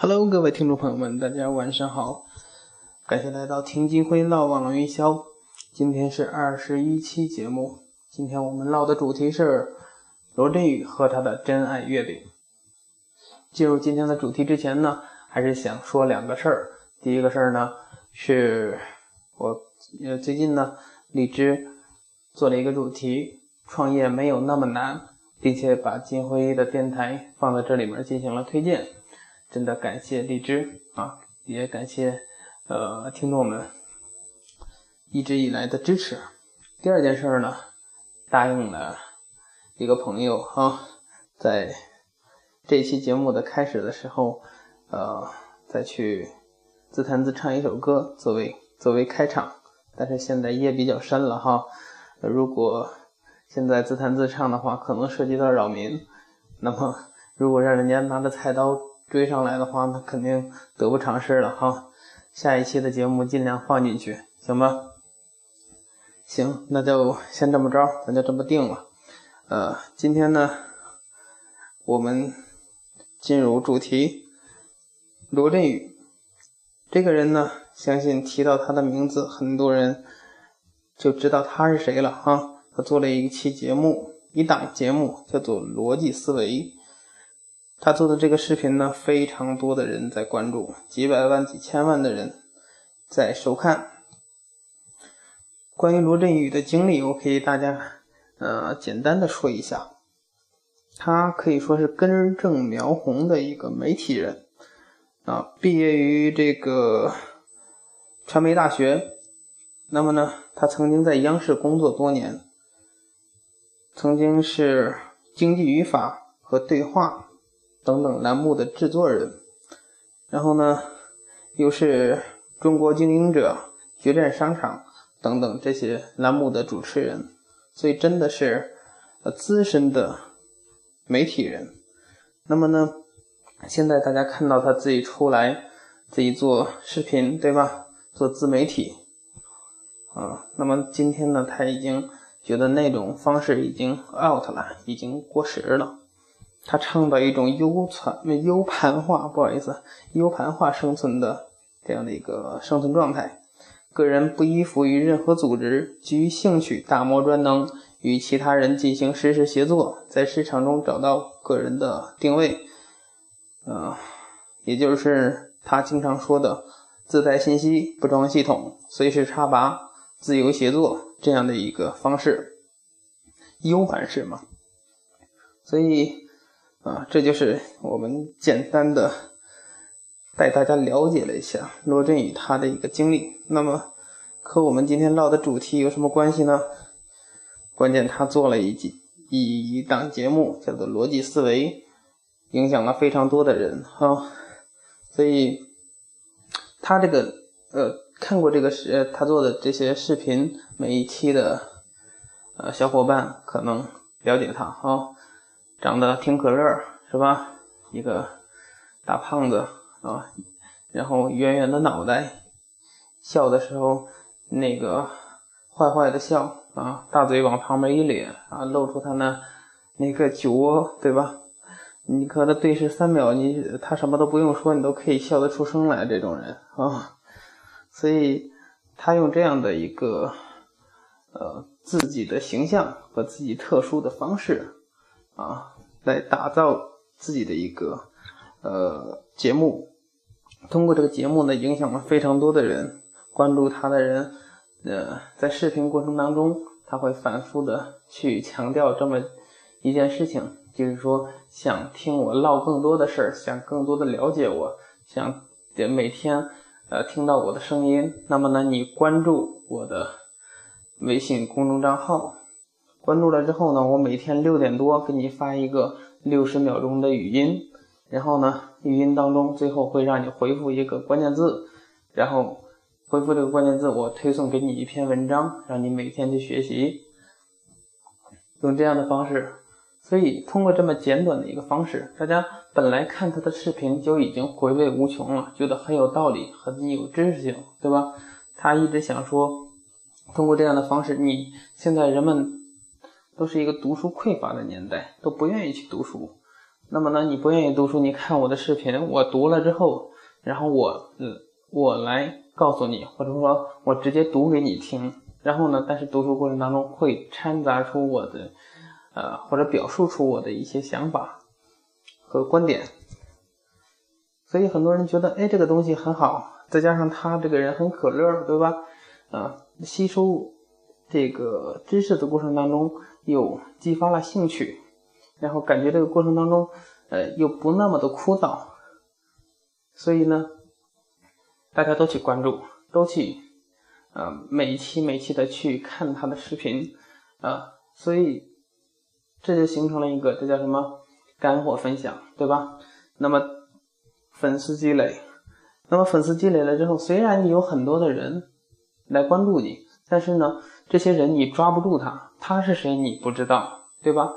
Hello，各位听众朋友们，大家晚上好，感谢来到听金辉唠网络营销。今天是二十一期节目，今天我们唠的主题是罗振宇和他的真爱月饼。进入今天的主题之前呢，还是想说两个事儿。第一个事儿呢，是我呃最近呢，荔枝做了一个主题，创业没有那么难，并且把金辉的电台放在这里面进行了推荐。真的感谢荔枝啊，也感谢呃听众们一直以来的支持。第二件事呢，答应了一个朋友啊，在这期节目的开始的时候，呃，再去自弹自唱一首歌作为作为开场。但是现在夜比较深了哈，如果现在自弹自唱的话，可能涉及到扰民。那么如果让人家拿着菜刀。追上来的话，那肯定得不偿失了哈。下一期的节目尽量放进去，行吧？行，那就先这么着，咱就这么定了。呃，今天呢，我们进入主题。罗振宇这个人呢，相信提到他的名字，很多人就知道他是谁了哈。他做了一期节目，一档节目叫做《逻辑思维》。他做的这个视频呢，非常多的人在关注，几百万、几千万的人在收看。关于罗振宇的经历，我可以大家呃简单的说一下。他可以说是根正苗红的一个媒体人啊，毕业于这个传媒大学。那么呢，他曾经在央视工作多年，曾经是经济语法和对话。等等栏目的制作人，然后呢，又是中国经营者、决战商场等等这些栏目的主持人，所以真的是呃资深的媒体人。那么呢，现在大家看到他自己出来自己做视频，对吧？做自媒体，啊，那么今天呢，他已经觉得那种方式已经 out 了，已经过时了。他倡导一种 U 传 U 盘化，不好意思，U 盘化生存的这样的一个生存状态。个人不依附于任何组织，基于兴趣打磨专能，与其他人进行实时协作，在市场中找到个人的定位。嗯，也就是他经常说的自带信息，不装系统，随时插拔，自由协作这样的一个方式，U 盘式嘛。所以。啊，这就是我们简单的带大家了解了一下罗振宇他的一个经历。那么，和我们今天唠的主题有什么关系呢？关键他做了一集一档节目，叫做《逻辑思维》，影响了非常多的人哈。所以，他这个呃看过这个视他做的这些视频每一期的呃小伙伴可能了解他哈。长得挺可乐，是吧？一个大胖子啊，然后圆圆的脑袋，笑的时候那个坏坏的笑啊，大嘴往旁边一咧啊，露出他那那个酒窝，对吧？你和他对视三秒，你他什么都不用说，你都可以笑得出声来。这种人啊，所以他用这样的一个呃自己的形象和自己特殊的方式。啊，来打造自己的一个呃节目，通过这个节目呢，影响了非常多的人，关注他的人，呃，在视频过程当中，他会反复的去强调这么一件事情，就是说想听我唠更多的事儿，想更多的了解我，想每天呃听到我的声音，那么呢，你关注我的微信公众账号。关注了之后呢，我每天六点多给你发一个六十秒钟的语音，然后呢，语音当中最后会让你回复一个关键字，然后回复这个关键字，我推送给你一篇文章，让你每天去学习。用这样的方式，所以通过这么简短的一个方式，大家本来看他的视频就已经回味无穷了，觉得很有道理，很有知识性，对吧？他一直想说，通过这样的方式，你现在人们。都是一个读书匮乏的年代，都不愿意去读书。那么呢，你不愿意读书，你看我的视频，我读了之后，然后我，嗯，我来告诉你，或者说我直接读给你听。然后呢，但是读书过程当中会掺杂出我的，呃，或者表述出我的一些想法和观点。所以很多人觉得，哎，这个东西很好，再加上他这个人很可乐，对吧？啊，吸收这个知识的过程当中又激发了兴趣。然后感觉这个过程当中，呃，又不那么的枯燥，所以呢，大家都去关注，都去，呃，每一期每期的去看他的视频，啊，所以这就形成了一个，这叫什么干货分享，对吧？那么粉丝积累，那么粉丝积累了之后，虽然你有很多的人来关注你，但是呢，这些人你抓不住他，他是谁你不知道，对吧？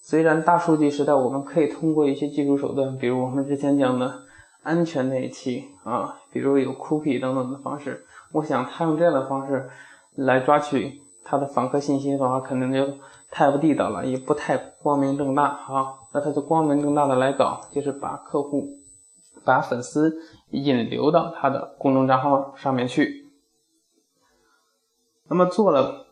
虽然大数据时代，我们可以通过一些技术手段，比如我们之前讲的安全那一期啊，比如有 cookie 等等的方式，我想他用这样的方式来抓取他的访客信息的话，可能就太不地道了，也不太光明正大啊。那他就光明正大的来搞，就是把客户、把粉丝引流到他的公众账号上面去。那么做了。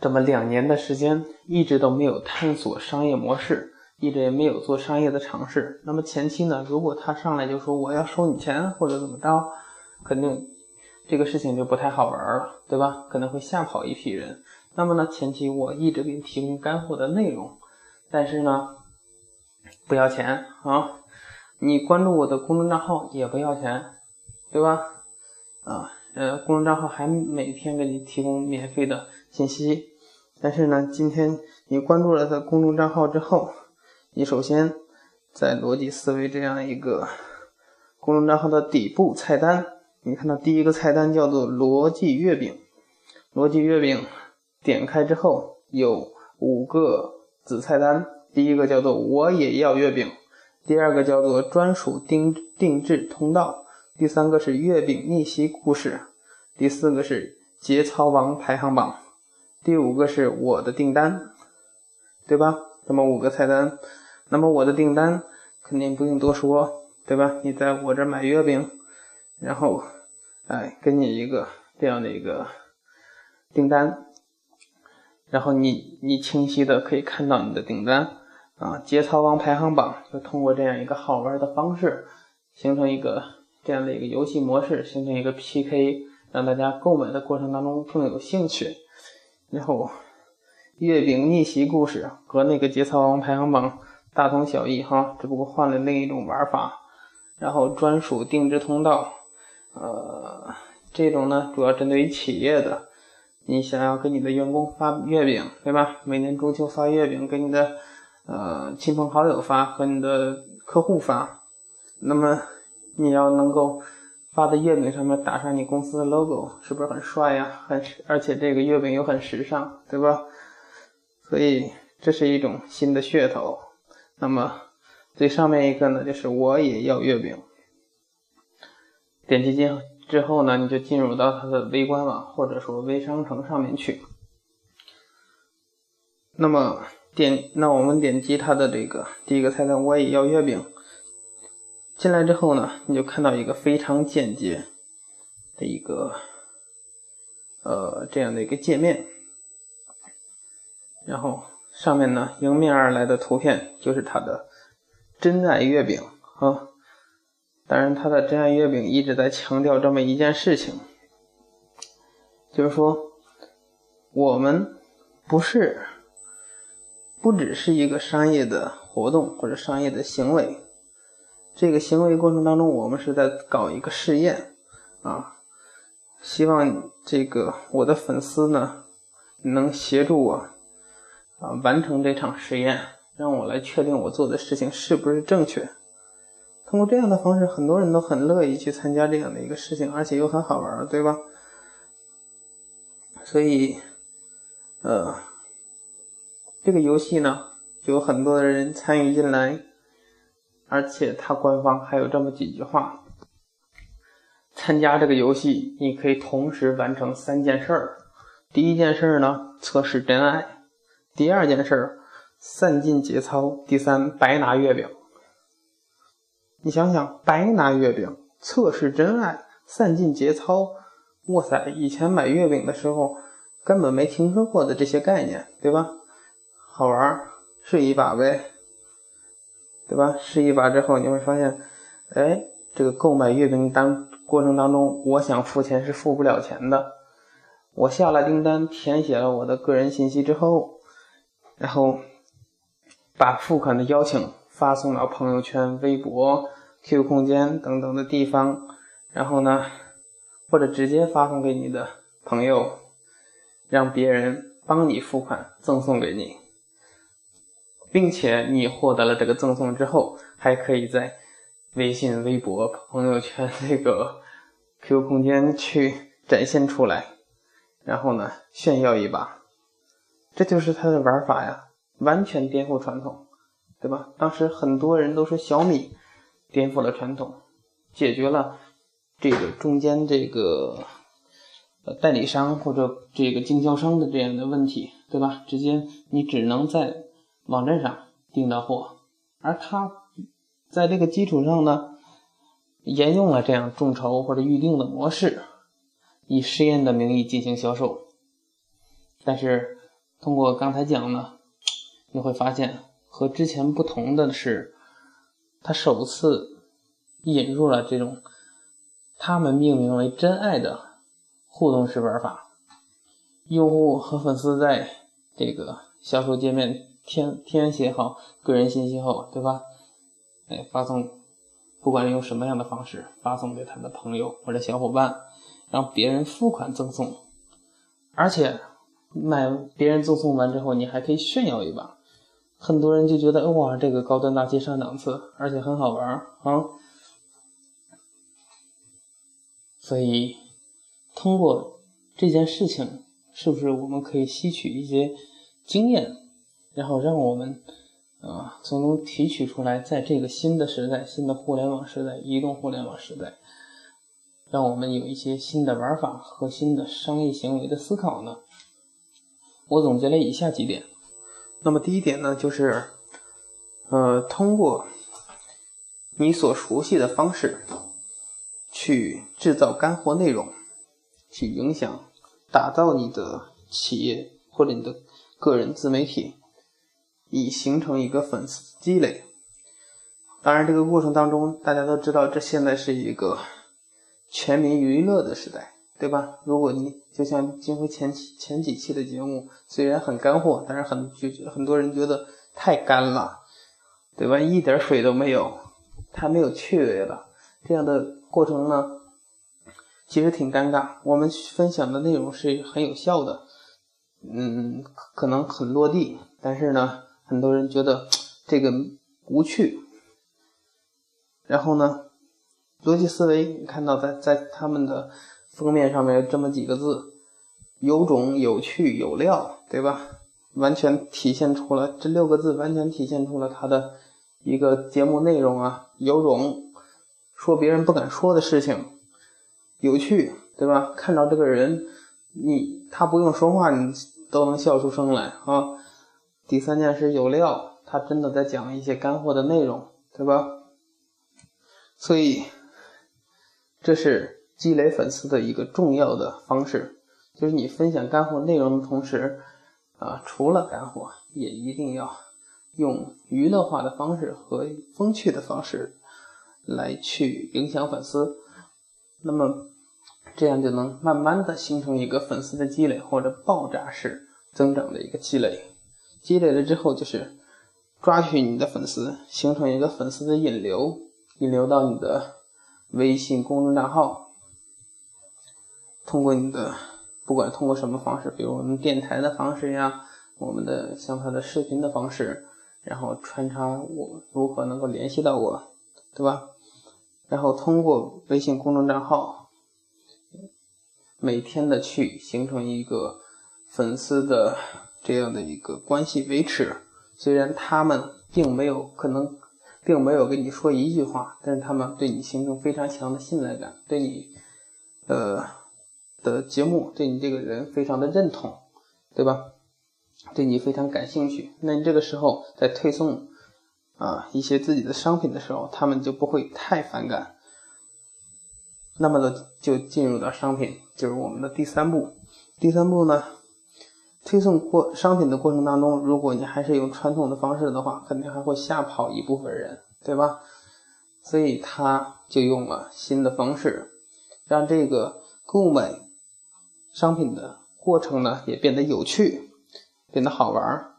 这么两年的时间，一直都没有探索商业模式，一直也没有做商业的尝试。那么前期呢，如果他上来就说我要收你钱或者怎么着，肯定这个事情就不太好玩了，对吧？可能会吓跑一批人。那么呢，前期我一直给你提供干货的内容，但是呢，不要钱啊，你关注我的公众账号也不要钱，对吧？啊，呃，公众账号还每天给你提供免费的。信息，但是呢，今天你关注了他公众账号之后，你首先在逻辑思维这样一个公众账号的底部菜单，你看到第一个菜单叫做逻辑月饼，逻辑月饼点开之后有五个子菜单，第一个叫做我也要月饼，第二个叫做专属定定制通道，第三个是月饼逆袭故事，第四个是节操王排行榜。第五个是我的订单，对吧？那么五个菜单，那么我的订单肯定不用多说，对吧？你在我这买月饼，然后，哎，给你一个这样的一个订单，然后你你清晰的可以看到你的订单啊，节操王排行榜就通过这样一个好玩的方式，形成一个这样的一个游戏模式，形成一个 PK，让大家购买的过程当中更有兴趣。然后，月饼逆袭故事和那个节操王排行榜大同小异哈，只不过换了另一种玩法。然后专属定制通道，呃，这种呢主要针对于企业的，你想要给你的员工发月饼，对吧？每年中秋发月饼，给你的呃亲朋好友发和你的客户发，那么你要能够。发的月饼上面打上你公司的 logo，是不是很帅呀？很，而且这个月饼又很时尚，对吧？所以这是一种新的噱头。那么最上面一个呢，就是我也要月饼。点击进之后呢，你就进入到它的微官网或者说微商城上面去。那么点，那我们点击它的这个第一个菜单，我也要月饼。进来之后呢，你就看到一个非常简洁的一个呃这样的一个界面，然后上面呢迎面而来的图片就是它的真爱月饼啊。当然，它的真爱月饼一直在强调这么一件事情，就是说我们不是不只是一个商业的活动或者商业的行为。这个行为过程当中，我们是在搞一个试验啊，希望这个我的粉丝呢能协助我啊完成这场实验，让我来确定我做的事情是不是正确。通过这样的方式，很多人都很乐意去参加这样的一个事情，而且又很好玩，对吧？所以，呃，这个游戏呢，有很多的人参与进来。而且它官方还有这么几句话：参加这个游戏，你可以同时完成三件事儿。第一件事儿呢，测试真爱；第二件事儿，散尽节操；第三，白拿月饼。你想想，白拿月饼测试真爱，散尽节操。哇塞，以前买月饼的时候根本没听说过的这些概念，对吧？好玩，试一把呗，对吧？试一把之后，你会发现，哎，这个购买月饼当过程当中，我想付钱是付不了钱的。我下了订单，填写了我的个人信息之后，然后把付款的邀请发送到朋友圈、微博、QQ 空间等等的地方，然后呢，或者直接发送给你的朋友，让别人帮你付款赠送给你。并且你获得了这个赠送之后，还可以在微信、微博、朋友圈、那个 QQ 空间去展现出来，然后呢炫耀一把，这就是它的玩法呀，完全颠覆传统，对吧？当时很多人都说小米颠覆了传统，解决了这个中间这个呃代理商或者这个经销商的这样的问题，对吧？直接你只能在。网站上订到货，而他在这个基础上呢，沿用了这样众筹或者预定的模式，以实验的名义进行销售。但是通过刚才讲呢，你会发现和之前不同的是，他首次引入了这种他们命名为“真爱”的互动式玩法，用户和粉丝在这个销售界面。填填写好个人信息后，对吧？哎，发送，不管用什么样的方式发送给他的朋友或者小伙伴，让别人付款赠送，而且买别人赠送完之后，你还可以炫耀一把，很多人就觉得哇，这个高端大气上档次，而且很好玩啊。所以，通过这件事情，是不是我们可以吸取一些经验？然后让我们，啊，从中提取出来，在这个新的时代、新的互联网时代、移动互联网时代，让我们有一些新的玩法和新的商业行为的思考呢。我总结了以下几点。那么第一点呢，就是，呃，通过你所熟悉的方式去制造干货内容，去影响、打造你的企业或者你的个人自媒体。以形成一个粉丝积累。当然，这个过程当中，大家都知道，这现在是一个全民娱乐的时代，对吧？如果你就像金辉前期前几期的节目，虽然很干货，但是很就很多人觉得太干了，对吧？一点水都没有，太没有趣味了。这样的过程呢，其实挺尴尬。我们分享的内容是很有效的，嗯，可能很落地，但是呢。很多人觉得 这个无趣，然后呢，逻辑思维，你看到在在他们的封面上面这么几个字，有种、有趣、有料，对吧？完全体现出了这六个字，完全体现出了他的一个节目内容啊，有种说别人不敢说的事情，有趣，对吧？看到这个人，你他不用说话，你都能笑出声来啊。第三件事有料，他真的在讲一些干货的内容，对吧？所以这是积累粉丝的一个重要的方式，就是你分享干货内容的同时，啊，除了干货，也一定要用娱乐化的方式和风趣的方式来去影响粉丝，那么这样就能慢慢的形成一个粉丝的积累或者爆炸式增长的一个积累。积累了之后，就是抓取你的粉丝，形成一个粉丝的引流，引流到你的微信公众账号。通过你的，不管通过什么方式，比如我们电台的方式呀，我们的像他的视频的方式，然后穿插我如何能够联系到我，对吧？然后通过微信公众账号，每天的去形成一个粉丝的。这样的一个关系维持，虽然他们并没有可能，并没有跟你说一句话，但是他们对你形成非常强的信赖感，对你，呃的节目，对你这个人非常的认同，对吧？对你非常感兴趣。那你这个时候在推送，啊一些自己的商品的时候，他们就不会太反感。那么呢，就进入到商品，就是我们的第三步。第三步呢，推送过商品的过程当中，如果你还是用传统的方式的话，肯定还会吓跑一部分人，对吧？所以他就用了新的方式，让这个购买商品的过程呢也变得有趣，变得好玩。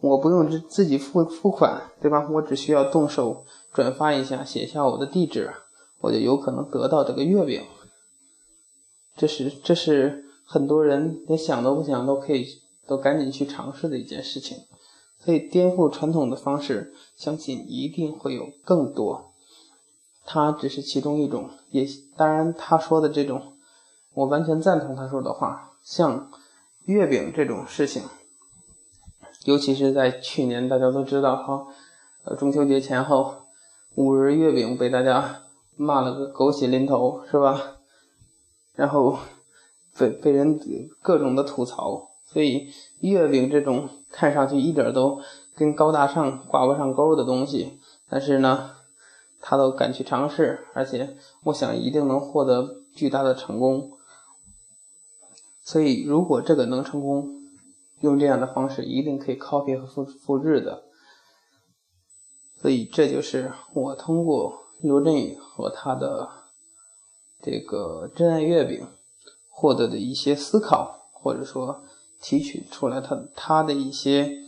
我不用自自己付付款，对吧？我只需要动手转发一下，写下我的地址，我就有可能得到这个月饼。这是这是很多人连想都不想都可以都赶紧去尝试的一件事情。所以颠覆传统的方式，相信一定会有更多。它只是其中一种，也当然他说的这种，我完全赞同他说的话。像月饼这种事情，尤其是在去年，大家都知道哈，呃，中秋节前后，五仁月饼被大家骂了个狗血淋头，是吧？然后被被人各种的吐槽，所以月饼这种看上去一点都跟高大上挂不上钩的东西，但是呢。他都敢去尝试，而且我想一定能获得巨大的成功。所以，如果这个能成功，用这样的方式一定可以 copy 和复复制的。所以，这就是我通过刘振宇和他的这个真爱月饼获得的一些思考，或者说提取出来他他的一些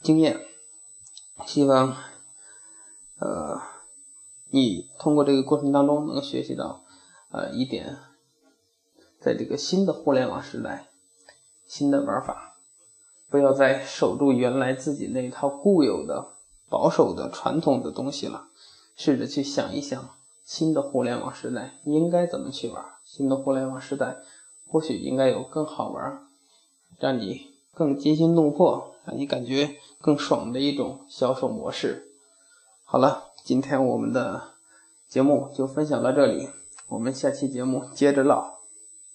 经验。希望，呃。你通过这个过程当中能学习到，呃，一点，在这个新的互联网时代，新的玩法，不要再守住原来自己那套固有的、保守的、传统的东西了，试着去想一想，新的互联网时代应该怎么去玩？新的互联网时代或许应该有更好玩，让你更惊心动魄，让你感觉更爽的一种销售模式。好了。今天我们的节目就分享到这里，我们下期节目接着唠。